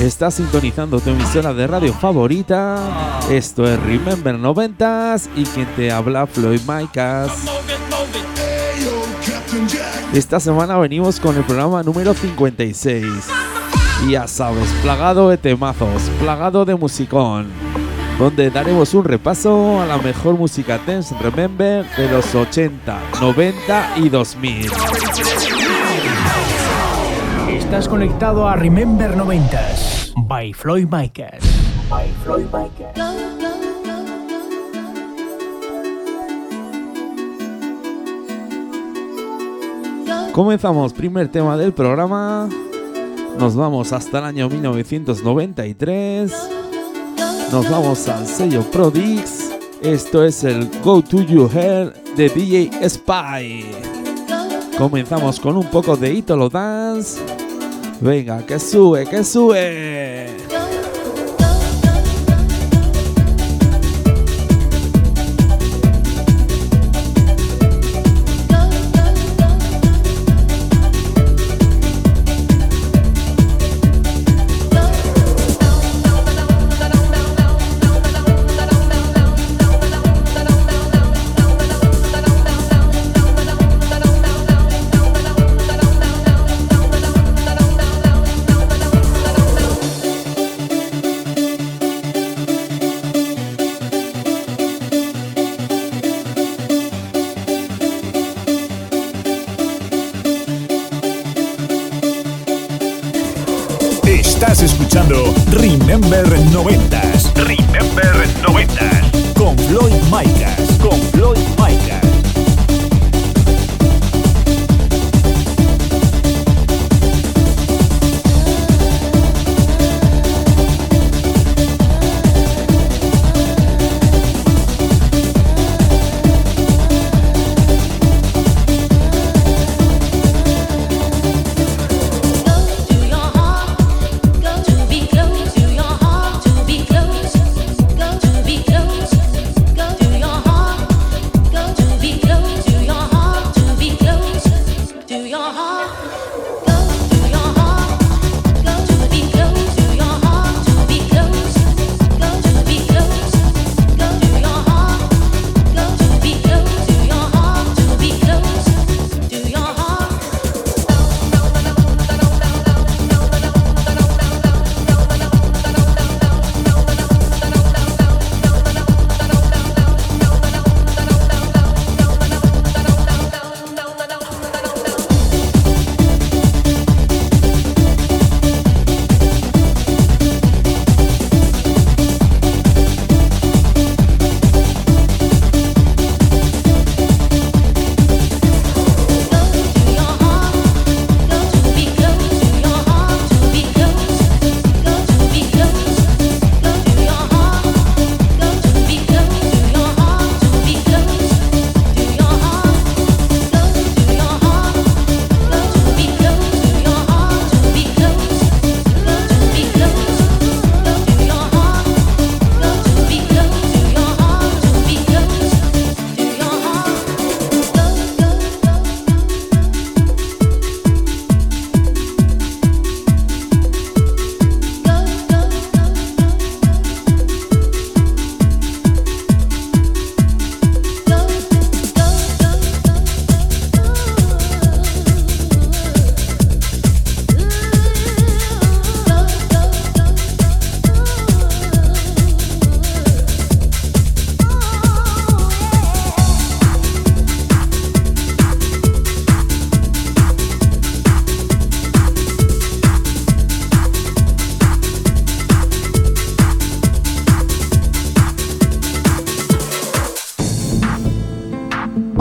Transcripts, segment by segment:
Estás sintonizando tu emisora de radio favorita. Esto es Remember 90s y quien te habla Floyd Micas. Esta semana venimos con el programa número 56. Y ya sabes, plagado de temazos, plagado de musicón, donde daremos un repaso a la mejor música dance remember de los 80, 90 y 2000. Estás conectado a Remember 90s by Floyd Micas. By Floyd Micas. Comenzamos, primer tema del programa. Nos vamos hasta el año 1993. Nos vamos al sello Prodix. Esto es el Go To You Hair de DJ Spy. Comenzamos con un poco de Italo Dance. Venga, que sube, que sube.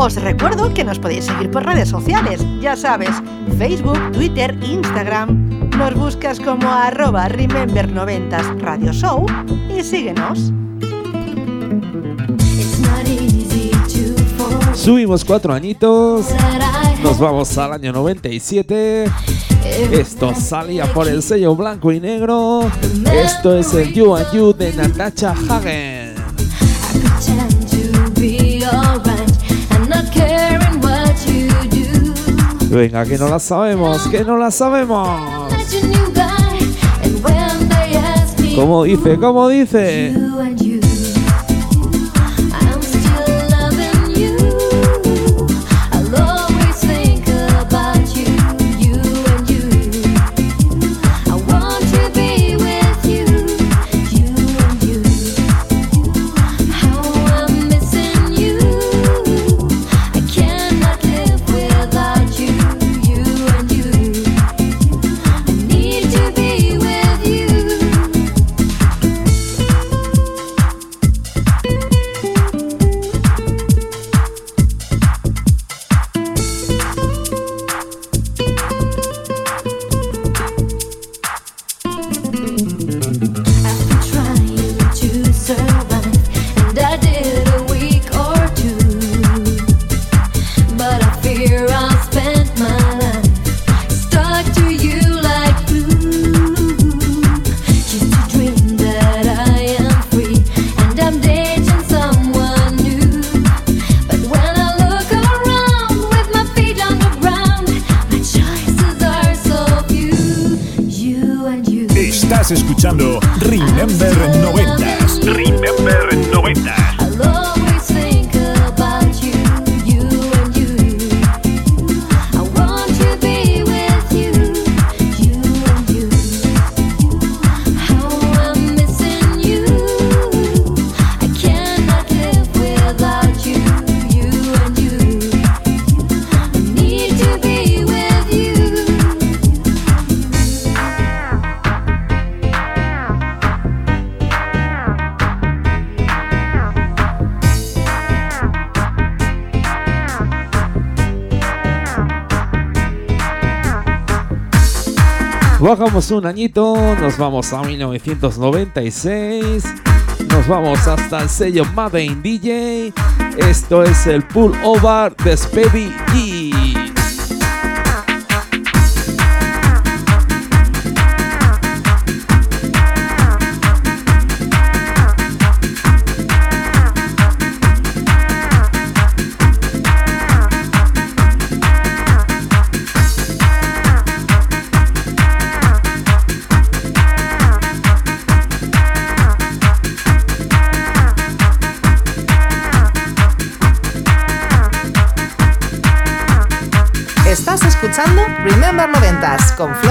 Os recuerdo que nos podéis seguir por redes sociales, ya sabes, Facebook, Twitter, Instagram. Nos buscas como arroba Remember90s Radio Show y síguenos. Subimos cuatro añitos, nos vamos al año 97. Esto salía por el sello blanco y negro. Esto es el You and You de Natasha Hagen. Venga, que no la sabemos, que no la sabemos. ¿Cómo dice? ¿Cómo dice? Bajamos un añito, nos vamos a 1996, nos vamos hasta el sello Made in DJ. Esto es el Pull Over de Speedy. 90 con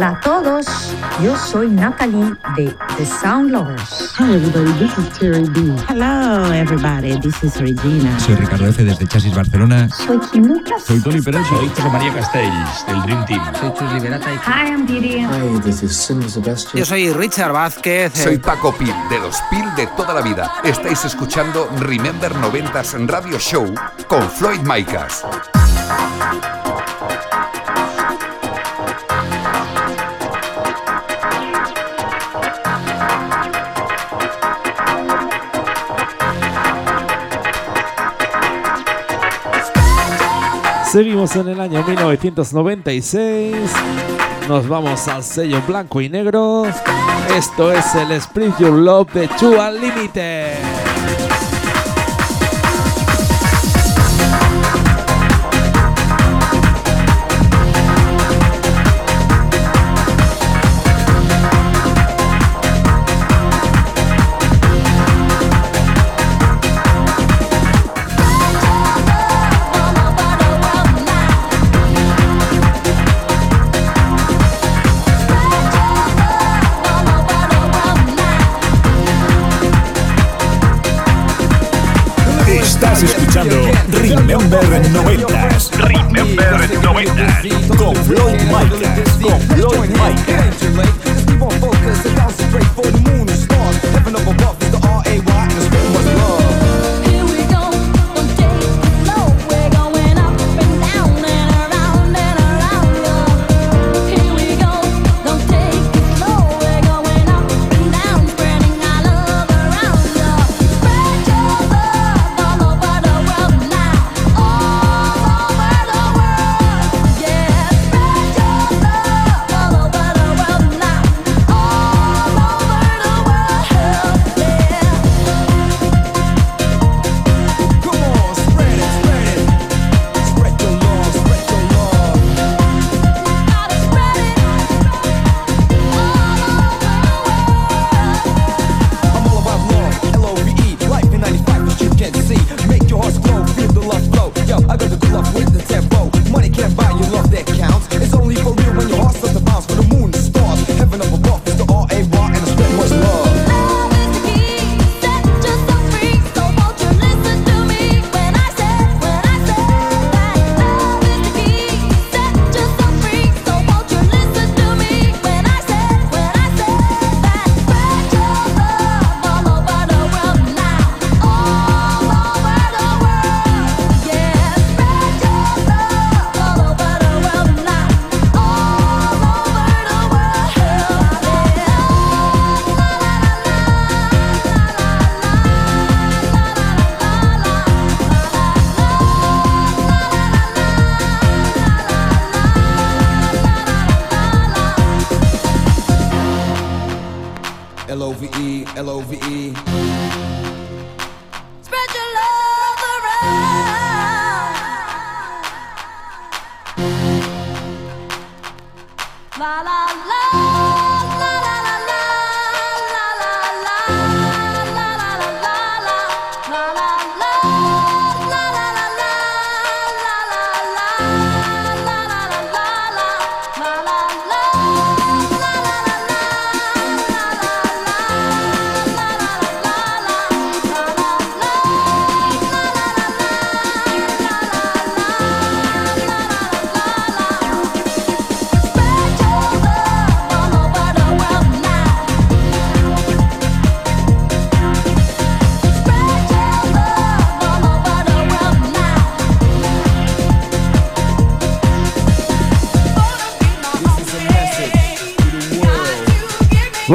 Hola a todos, yo soy Natalie de The Sound Lovers. Hi everybody, this is Terry B. Hello everybody, this is Regina. Soy Ricardo F. desde Chasis Barcelona. Soy Kim Lucas. Soy Tony Pérez. Soy José María Castells, del Dream Team. Soy Chus Liberata. Y... Hi, I'm Didi. Hi, this is Cindy Sebastian. Yo soy Richard Vázquez. Soy Paco Pil, de los Pil de toda la vida. Estáis escuchando Remember 90s Radio Show con Floyd Micas. Seguimos en el año 1996. Nos vamos al sello blanco y negro. Esto es el Split Your Love de Two Unlimited.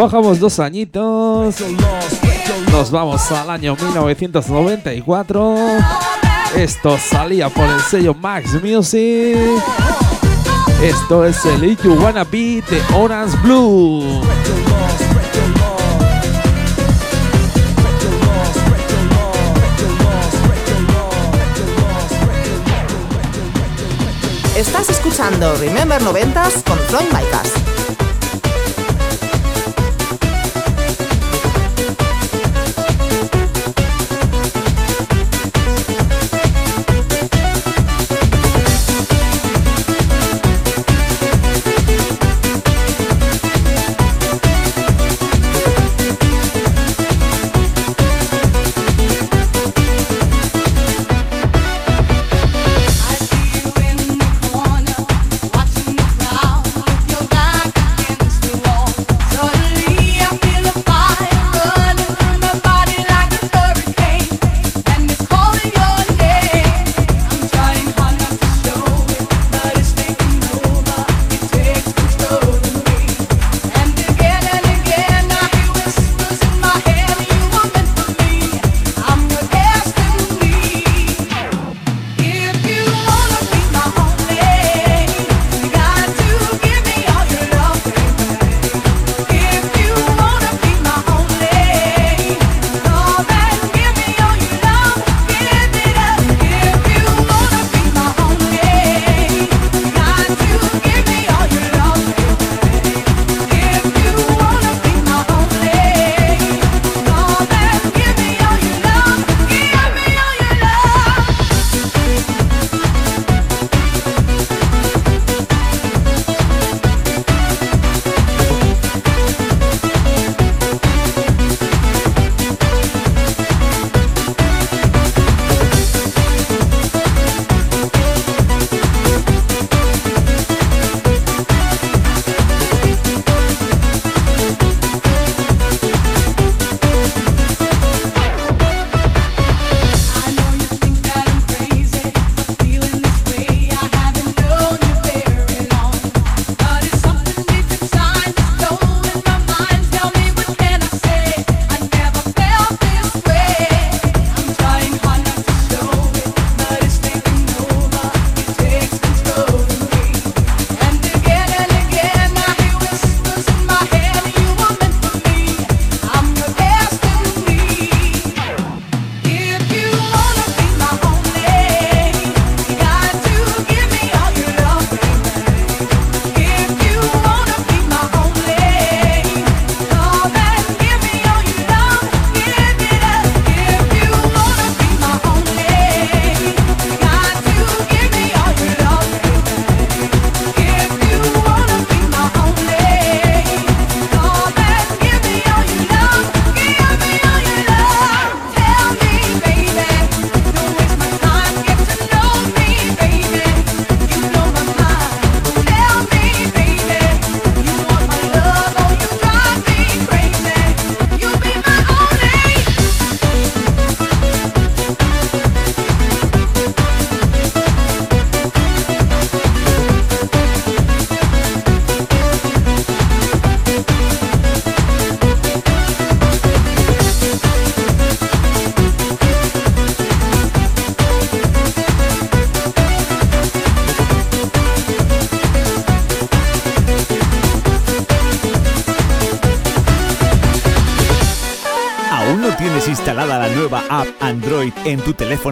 Bajamos dos añitos. Nos vamos al año 1994. Esto salía por el sello Max Music. Esto es el If You Wanna Be de Orange Blue. Estás escuchando Remember 90s con Floyd Micas.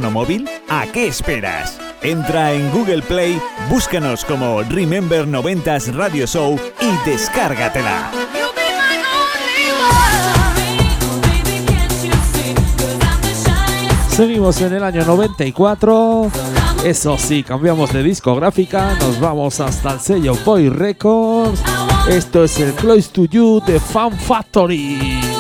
móvil? ¿A qué esperas? Entra en Google Play, búscanos como Remember 90s Radio Show y descárgatela. Seguimos en el año 94. Eso sí, cambiamos de discográfica, nos vamos hasta el sello Boy Records. Esto es el Close to You de Fan Factory.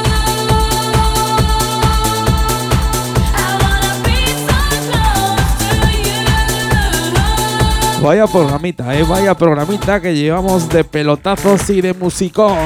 Vaya programita, eh, vaya programita que llevamos de pelotazos y de musicón.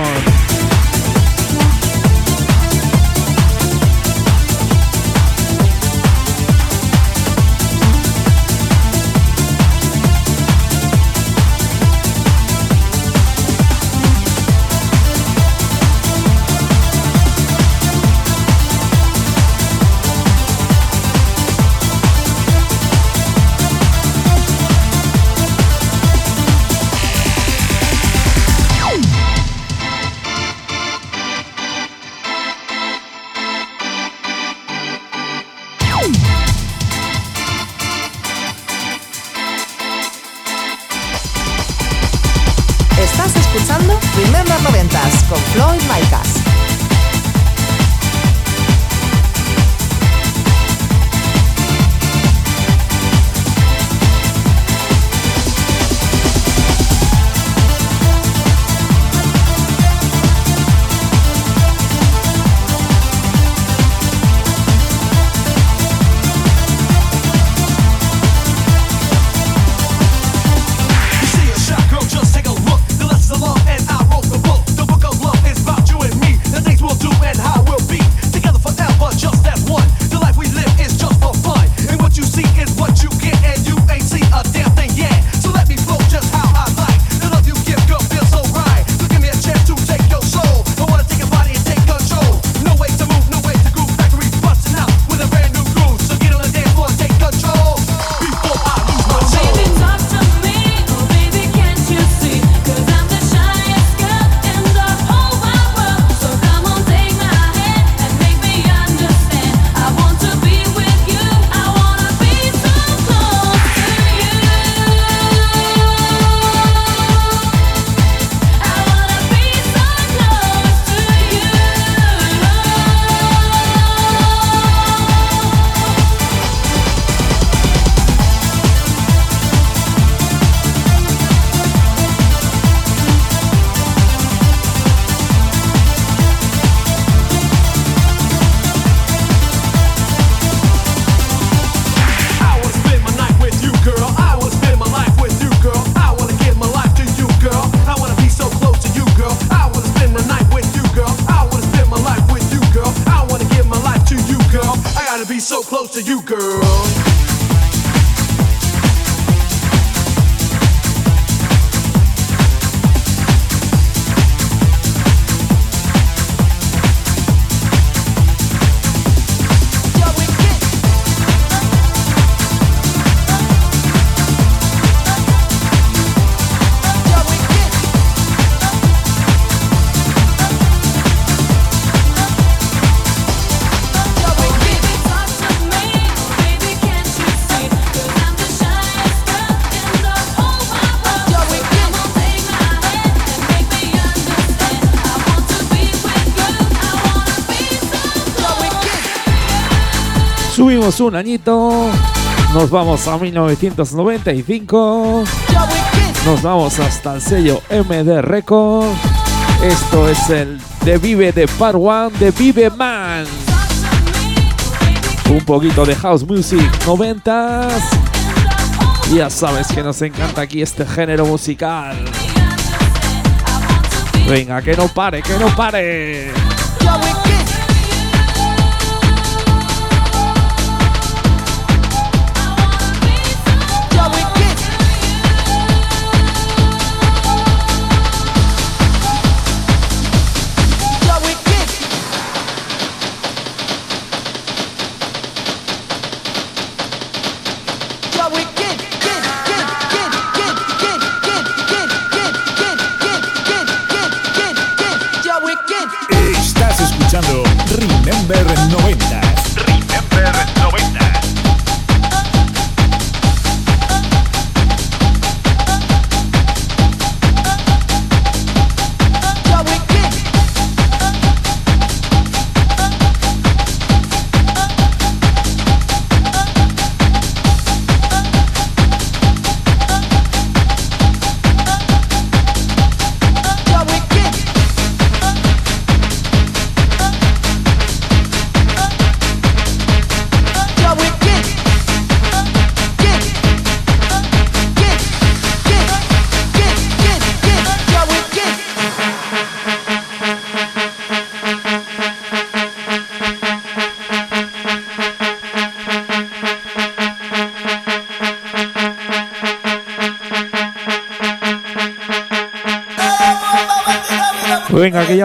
un añito. Nos vamos a 1995. Nos vamos hasta el sello MD Record. Esto es el de Vive de Part One de Vive Man. Un poquito de house music 90s. Ya sabes que nos encanta aquí este género musical. Venga, que no pare, que no pare.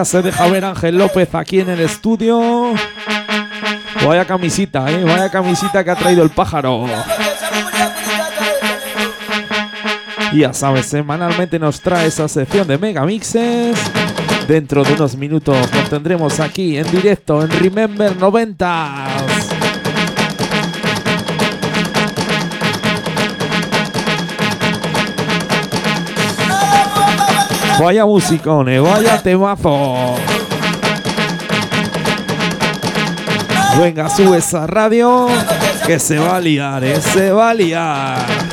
Se deja ver Ángel López aquí en el estudio. Vaya camisita, eh. Vaya camisita que ha traído el pájaro. Y ya sabes, semanalmente nos trae esa sección de megamixes. Dentro de unos minutos lo tendremos aquí en directo en Remember 90. Vaya musicones, vaya temazo. Venga, sube esa radio que se va a liar, eh, se va a liar.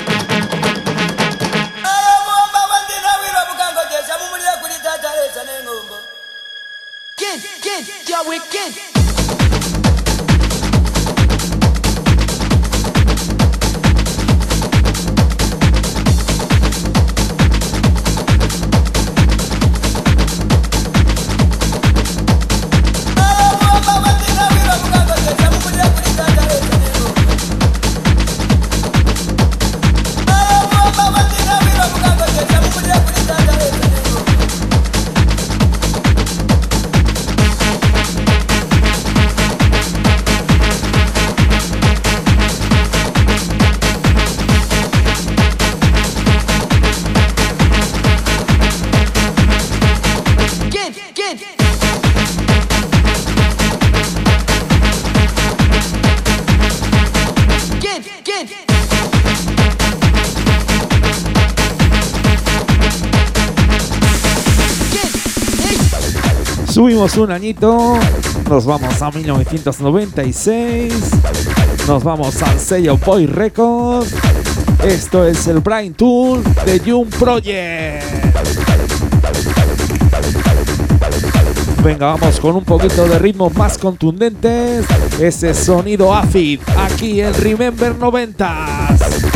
Un añito, nos vamos a 1996, nos vamos al sello Boy Records. Esto es el Brain Tool de Young Project. Venga, vamos con un poquito de ritmos más contundentes. Ese sonido AFID aquí en Remember 90.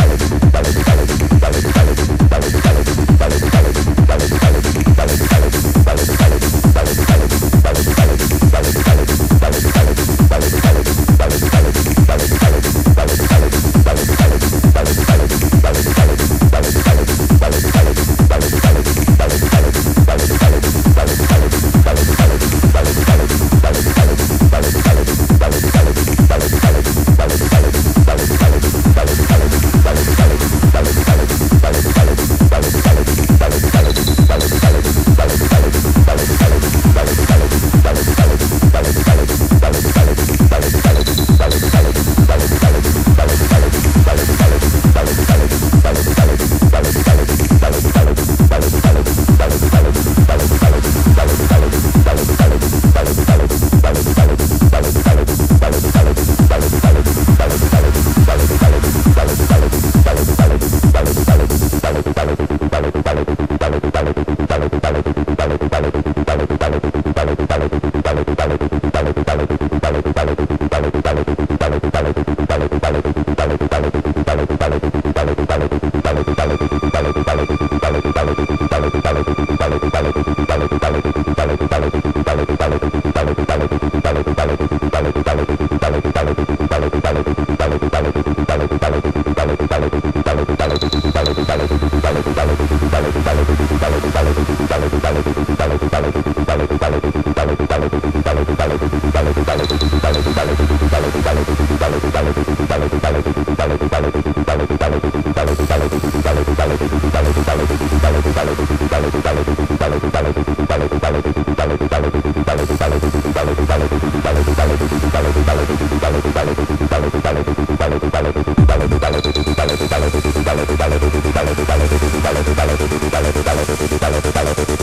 Estás escuchando Remember 90. Remember 90. Con Floyd Micas. Con Floyd Micas.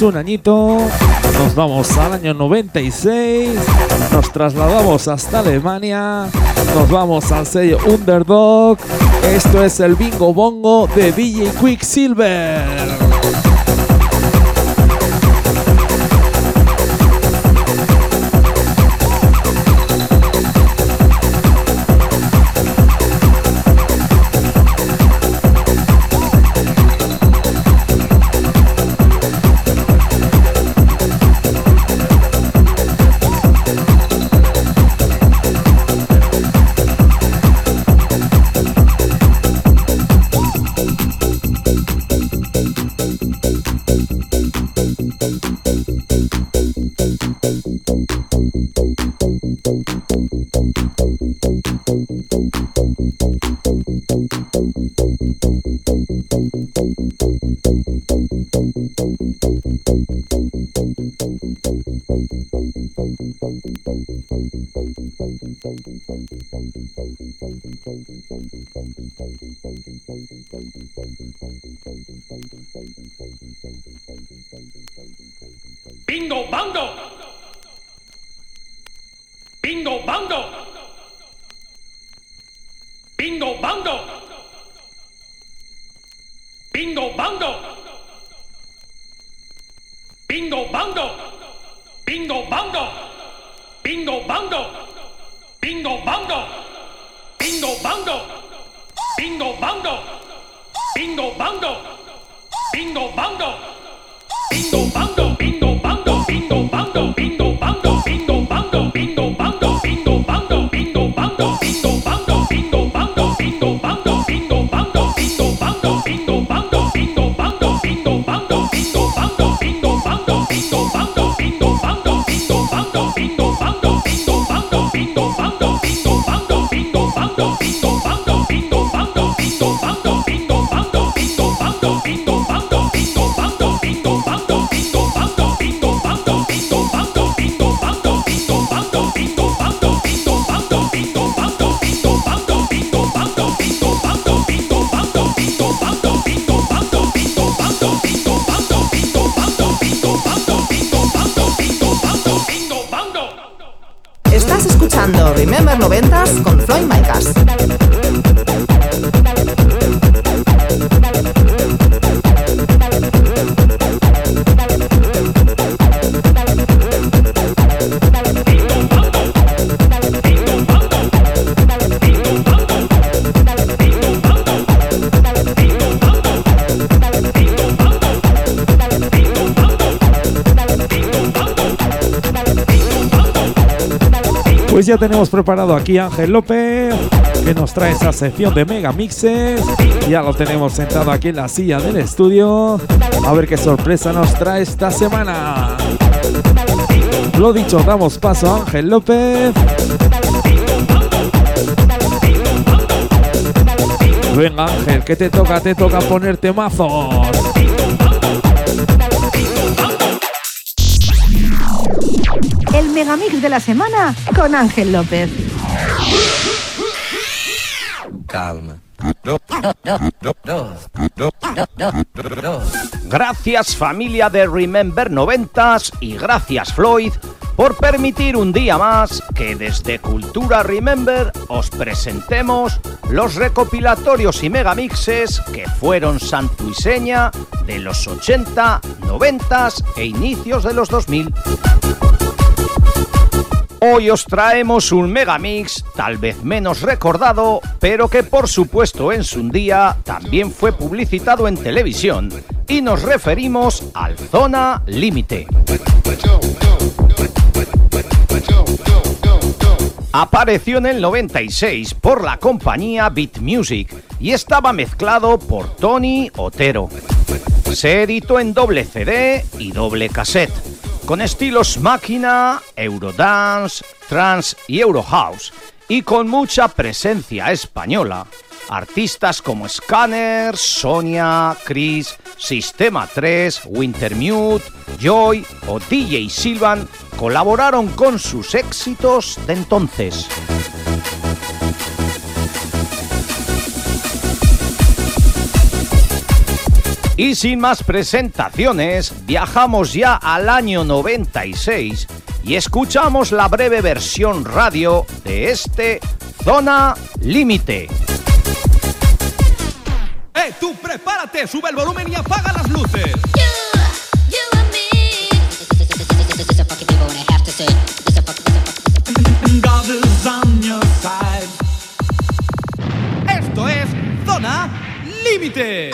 Un añito, nos vamos al año 96, nos trasladamos hasta Alemania, nos vamos al sello Underdog. Esto es el Bingo Bongo de DJ Quicksilver. Ya tenemos preparado aquí Ángel López, que nos trae esa sección de mega mixes. Ya lo tenemos sentado aquí en la silla del estudio. A ver qué sorpresa nos trae esta semana. Lo dicho, damos paso a Ángel López. Venga Ángel, que te toca, te toca ponerte mazos. Megamix de la semana con Ángel López. Calma. Gracias familia de Remember 90s y gracias Floyd por permitir un día más que desde Cultura Remember os presentemos los recopilatorios y megamixes que fueron santo y seña de los 80, 90s e inicios de los 2000. Hoy os traemos un megamix tal vez menos recordado, pero que por supuesto en su día también fue publicitado en televisión, y nos referimos al Zona Límite. Apareció en el 96 por la compañía Beat Music y estaba mezclado por Tony Otero. Se editó en doble CD y doble cassette, con estilos máquina, Eurodance, trance y Eurohouse, y con mucha presencia española. Artistas como Scanner, Sonia, Chris, Sistema 3, Wintermute, Joy o DJ Silvan colaboraron con sus éxitos de entonces. Y sin más presentaciones, viajamos ya al año 96 y escuchamos la breve versión radio de este Zona Límite. ¡Eh, tú prepárate! ¡Sube el volumen y apaga las luces! Esto es Zona Límite.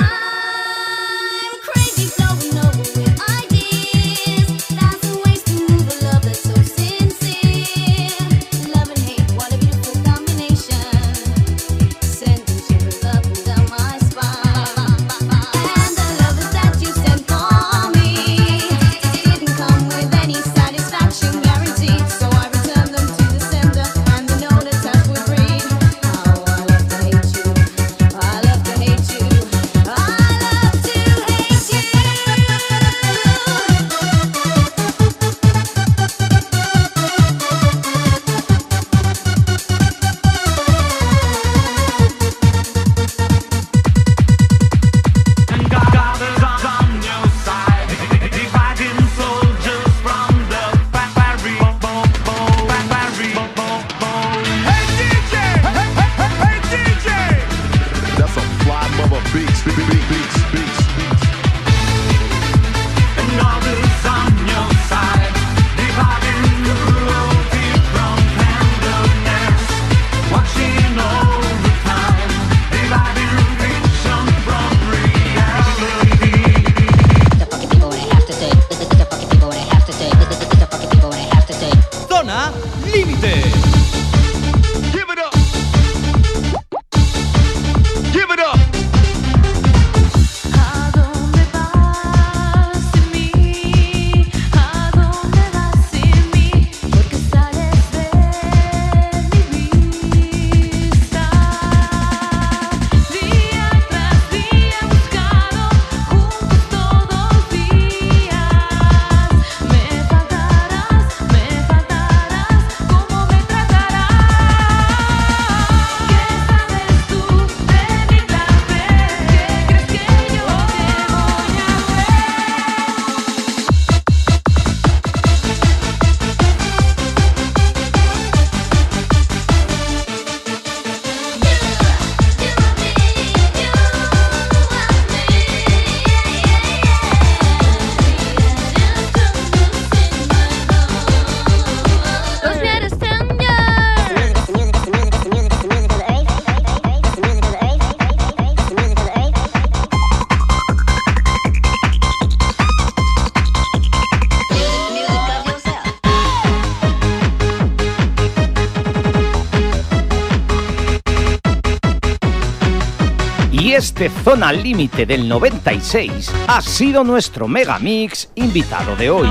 Zona Límite del 96 ha sido nuestro Megamix invitado de hoy.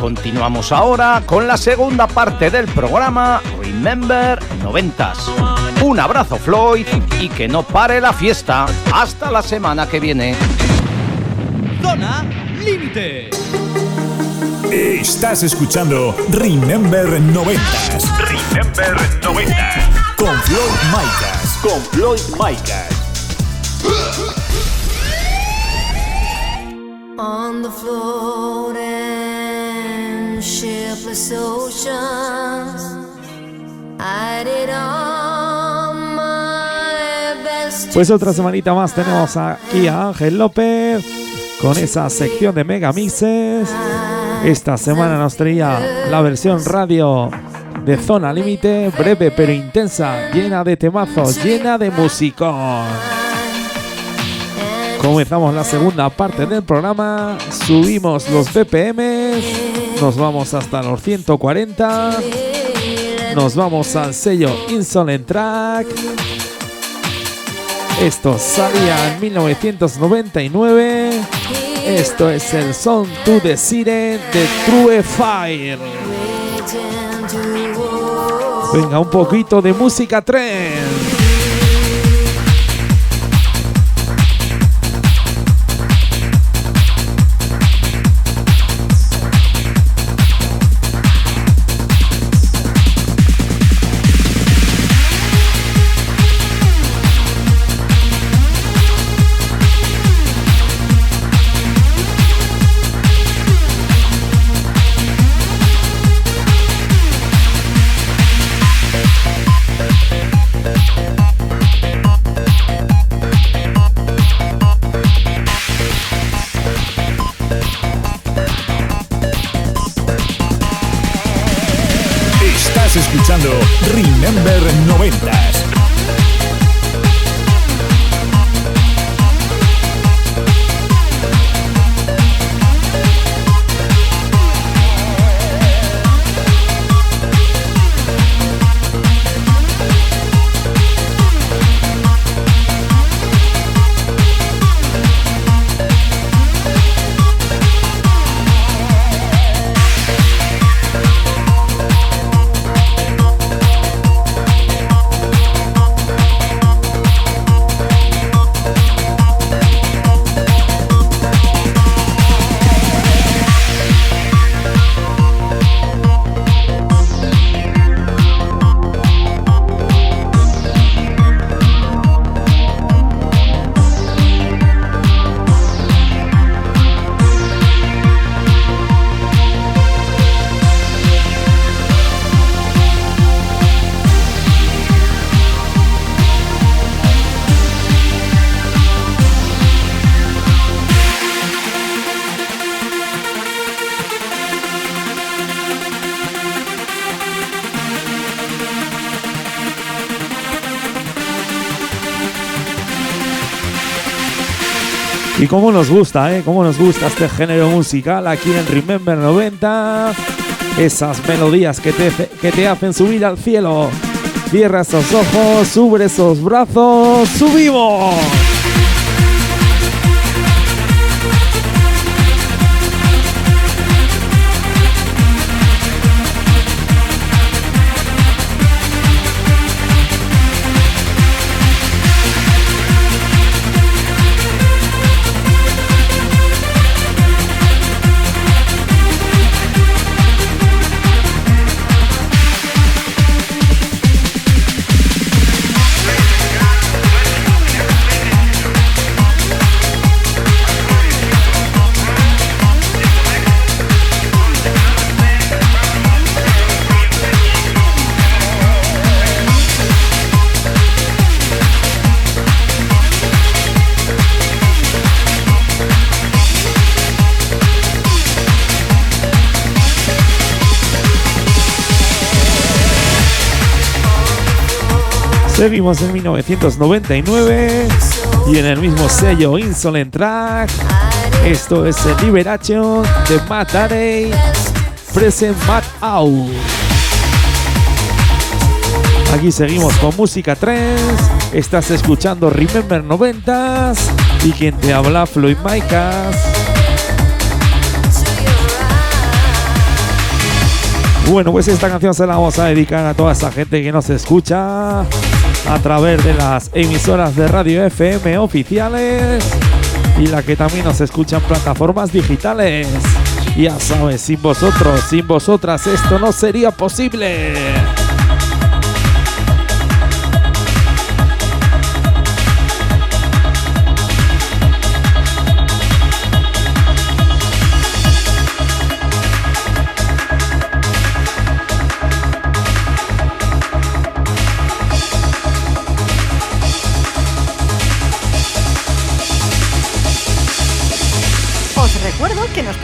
Continuamos ahora con la segunda parte del programa Remember 90s. Un abrazo Floyd y que no pare la fiesta. Hasta la semana que viene. Zona Límite. Estás escuchando Remember 90s. Remember 90s. Con Floyd Micas. Con Floyd Micas. On the floating shipless oceans, I did all my best. Pues otra semanita más tenemos aquí a Ángel López con esa sección de megamixes. Esta semana nos traía la versión radio de Zona Límite, breve pero intensa, llena de temazos, llena de musicón. Comenzamos la segunda parte del programa, subimos los BPM, nos vamos hasta los 140, nos vamos al sello Insolent Track. Esto salía en 1999. Esto es el Son to the Siren de True Fire. Venga, un poquito de música tren. Y cómo nos gusta, ¿eh? Cómo nos gusta este género musical aquí en Remember 90. Esas melodías que te, que te hacen subir al cielo. Cierra esos ojos, sube esos brazos, subimos. Seguimos en 1999 y en el mismo sello Insolent Track. Esto es el Liberation de Matt Darey, Present Matt Out. Aquí seguimos con música 3. Estás escuchando Remember 90s y quien te habla Floyd Maicas. Bueno, pues esta canción se la vamos a dedicar a toda esa gente que nos escucha a través de las emisoras de radio FM oficiales y la que también nos escucha en plataformas digitales. Ya sabes, sin vosotros, sin vosotras esto no sería posible.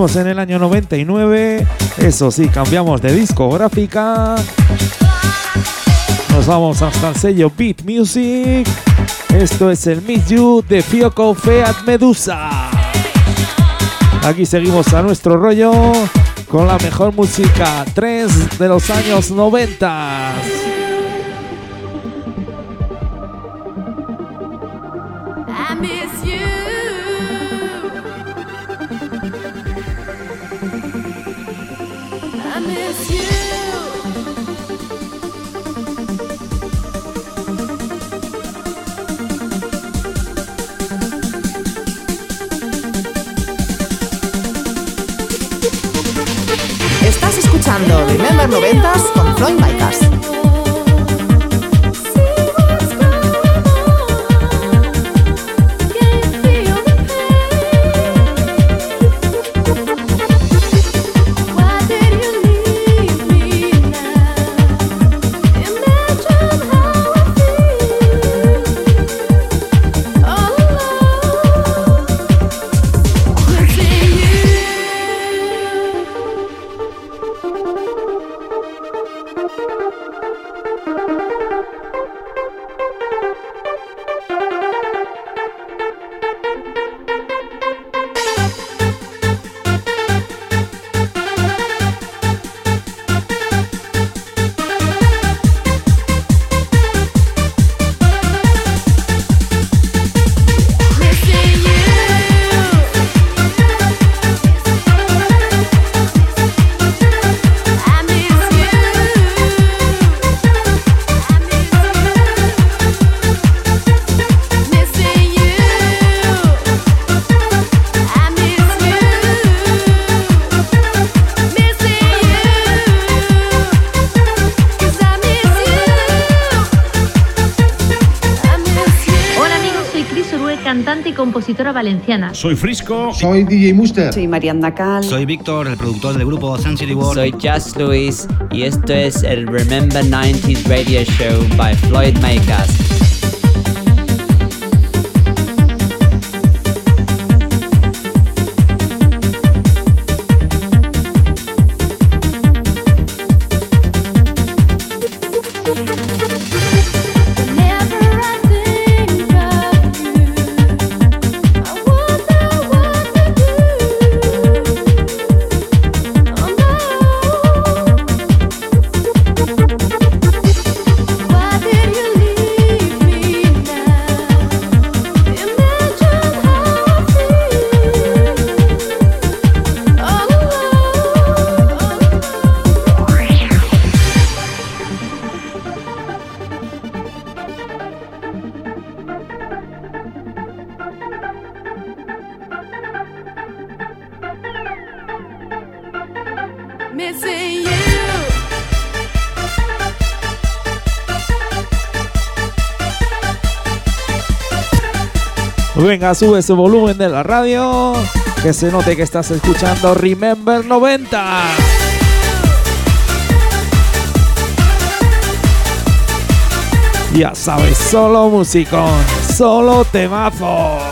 En el año 99. Eso sí, cambiamos de discográfica. Nos vamos hasta el sello Beat Music. Esto es el Miss You de Fioco Feat Medusa. Aquí seguimos a nuestro rollo con la mejor música 3 de los años 90. Estás escuchando Remember 90s con Floyd Micas. Soy Frisco. Soy DJ Muster. Soy Mariana Cal. Soy Víctor, el productor del grupo Sun City World. Soy Just Luis y esto es el Remember 90s Radio Show by Floyd Makers. Venga, sube ese volumen de la radio. Que se note que estás escuchando Remember 90. Ya sabes, solo musicón, solo temazo.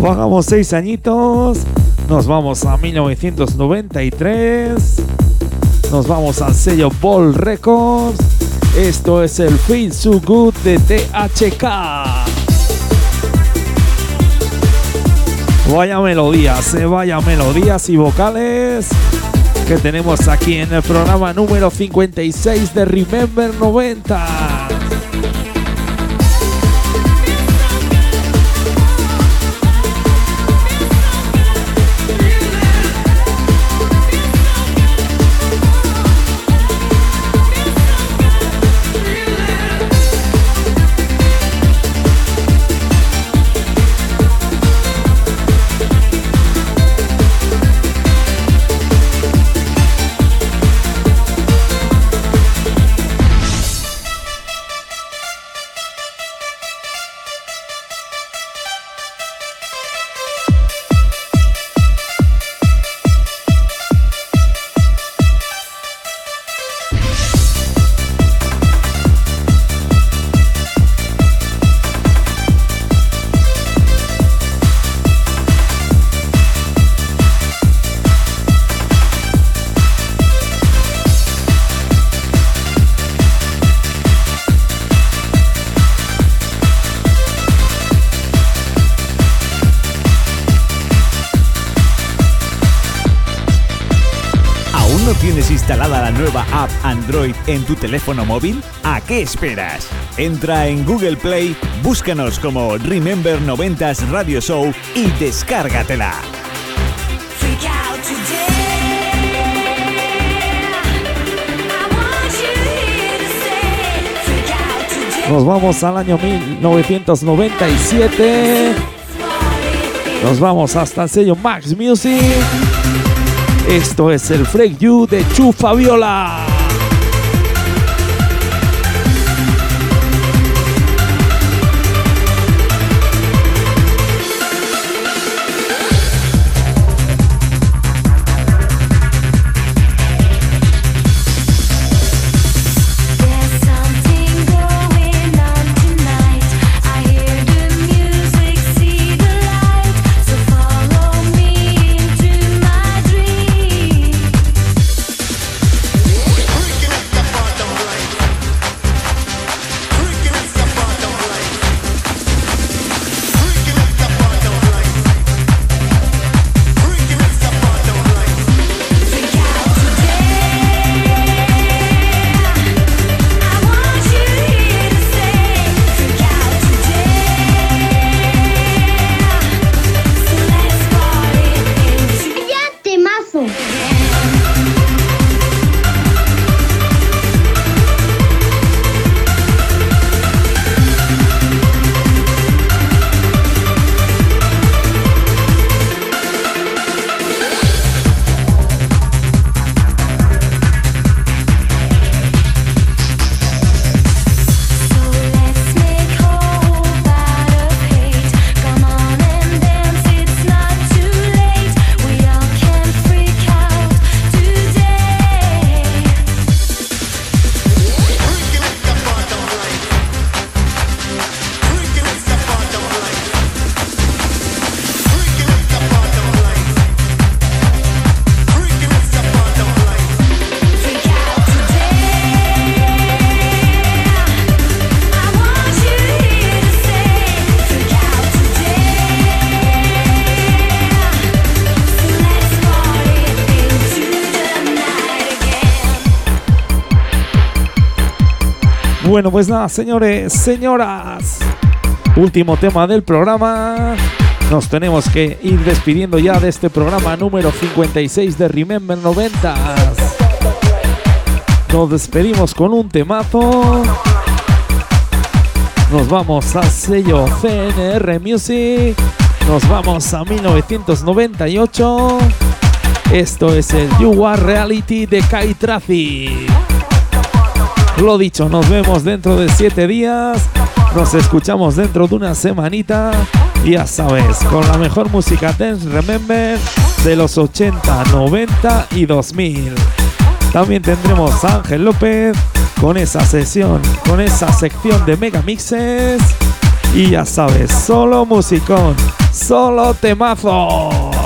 Bajamos seis añitos. Nos vamos a 1993. Nos vamos al sello Ball Records. Esto es el Feel So Good de THK. Vaya melodías, eh, vaya melodías y vocales que tenemos aquí en el programa número 56 de Remember 90. Android en tu teléfono móvil? ¿A qué esperas? Entra en Google Play, búscanos como Remember 90s Radio Show y descárgatela. Nos vamos al año 1997. Nos vamos hasta el sello Max Music. Esto es el Freak You de Chu Fabiola. Bueno, pues nada, señores, señoras. Último tema del programa. Nos tenemos que ir despidiendo ya de este programa número 56 de Remember 90. Nos despedimos con un temazo. Nos vamos al sello CNR Music. Nos vamos a 1998. Esto es el You Are Reality de Kai Traffic. Lo dicho, nos vemos dentro de siete días. Nos escuchamos dentro de una semanita. Y ya sabes, con la mejor música Dance Remember de los 80, 90 y 2000. También tendremos a Ángel López con esa sesión, con esa sección de mega mixes. Y ya sabes, solo musicón, solo temazos.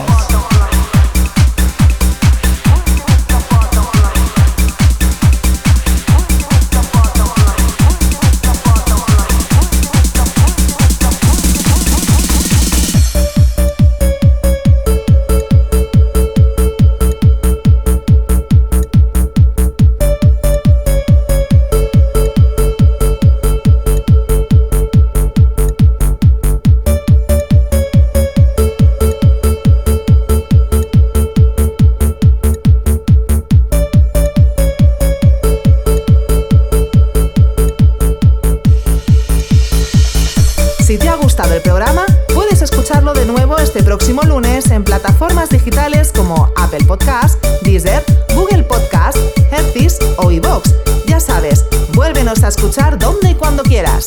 Gustado el programa, puedes escucharlo de nuevo este próximo lunes en plataformas digitales como Apple Podcast, Deezer, Google Podcast, Hertis o iVoox. Ya sabes, vuélvenos a escuchar donde y cuando quieras.